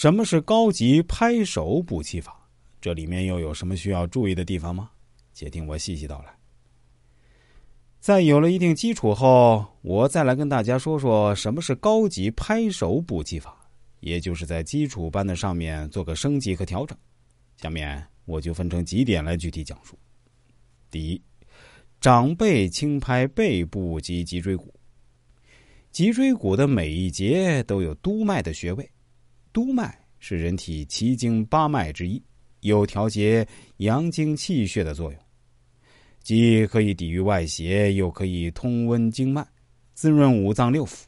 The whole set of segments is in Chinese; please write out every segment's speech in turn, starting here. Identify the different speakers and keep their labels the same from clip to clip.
Speaker 1: 什么是高级拍手补气法？这里面又有什么需要注意的地方吗？且听我细细道来。在有了一定基础后，我再来跟大家说说什么是高级拍手补气法，也就是在基础班的上面做个升级和调整。下面我就分成几点来具体讲述。第一，长辈轻拍背部及脊椎骨。脊椎骨的每一节都有督脉的穴位，督脉是人体七经八脉之一，有调节阳经气血的作用。既可以抵御外邪，又可以通温经脉，滋润五脏六腑。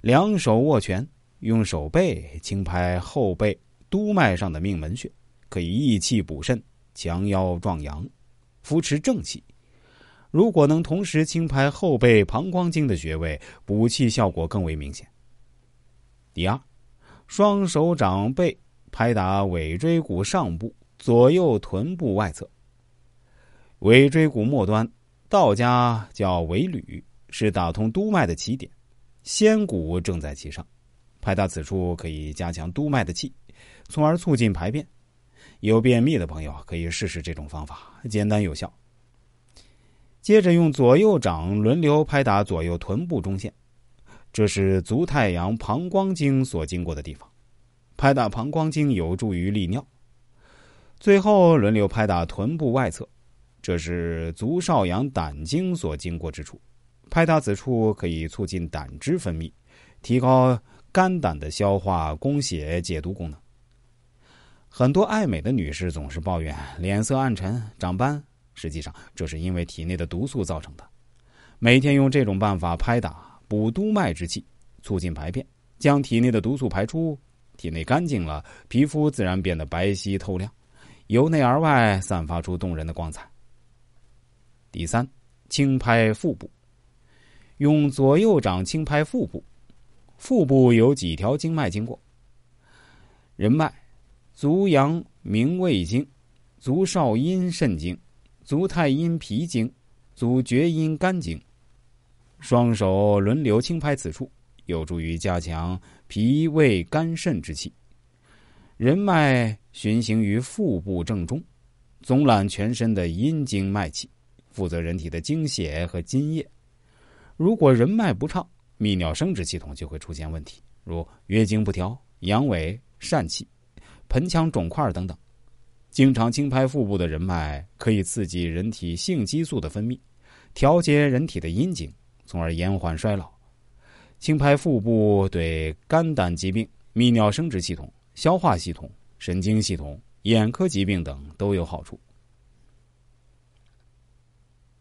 Speaker 1: 两手握拳，用手背轻拍后背督脉上的命门穴，可以益气补肾、强腰壮阳、扶持正气。如果能同时轻拍后背膀胱经的穴位，补气效果更为明显。第二，双手掌背拍打尾椎骨上部、左右臀部外侧。尾椎骨末端，道家叫尾闾，是打通督脉的起点，仙骨正在其上。拍打此处可以加强督脉的气，从而促进排便。有便秘的朋友可以试试这种方法，简单有效。接着用左右掌轮流拍打左右臀部中线，这是足太阳膀胱经所经过的地方。拍打膀胱经有助于利尿。最后轮流拍打臀部外侧。这是足少阳胆经所经过之处，拍打此处可以促进胆汁分泌，提高肝胆的消化、供血、解毒功能。很多爱美的女士总是抱怨脸色暗沉、长斑，实际上这是因为体内的毒素造成的。每天用这种办法拍打，补督脉之气，促进排便，将体内的毒素排出，体内干净了，皮肤自然变得白皙透亮，由内而外散发出动人的光彩。第三，轻拍腹部，用左右掌轻拍腹部。腹部有几条经脉经过：人脉、足阳明胃经、足少阴肾经、足太阴脾经、足厥阴肝经。双手轮流轻拍此处，有助于加强脾胃肝肾之气。人脉循行于腹部正中，总揽全身的阴经脉气。负责人体的精血和津液，如果人脉不畅，泌尿生殖系统就会出现问题，如月经不调、阳痿、疝气、盆腔肿块等等。经常轻拍腹部的人脉，可以刺激人体性激素的分泌，调节人体的阴经，从而延缓衰老。轻拍腹部对肝胆疾病、泌尿生殖系统、消化系统、神经系统、眼科疾病等都有好处。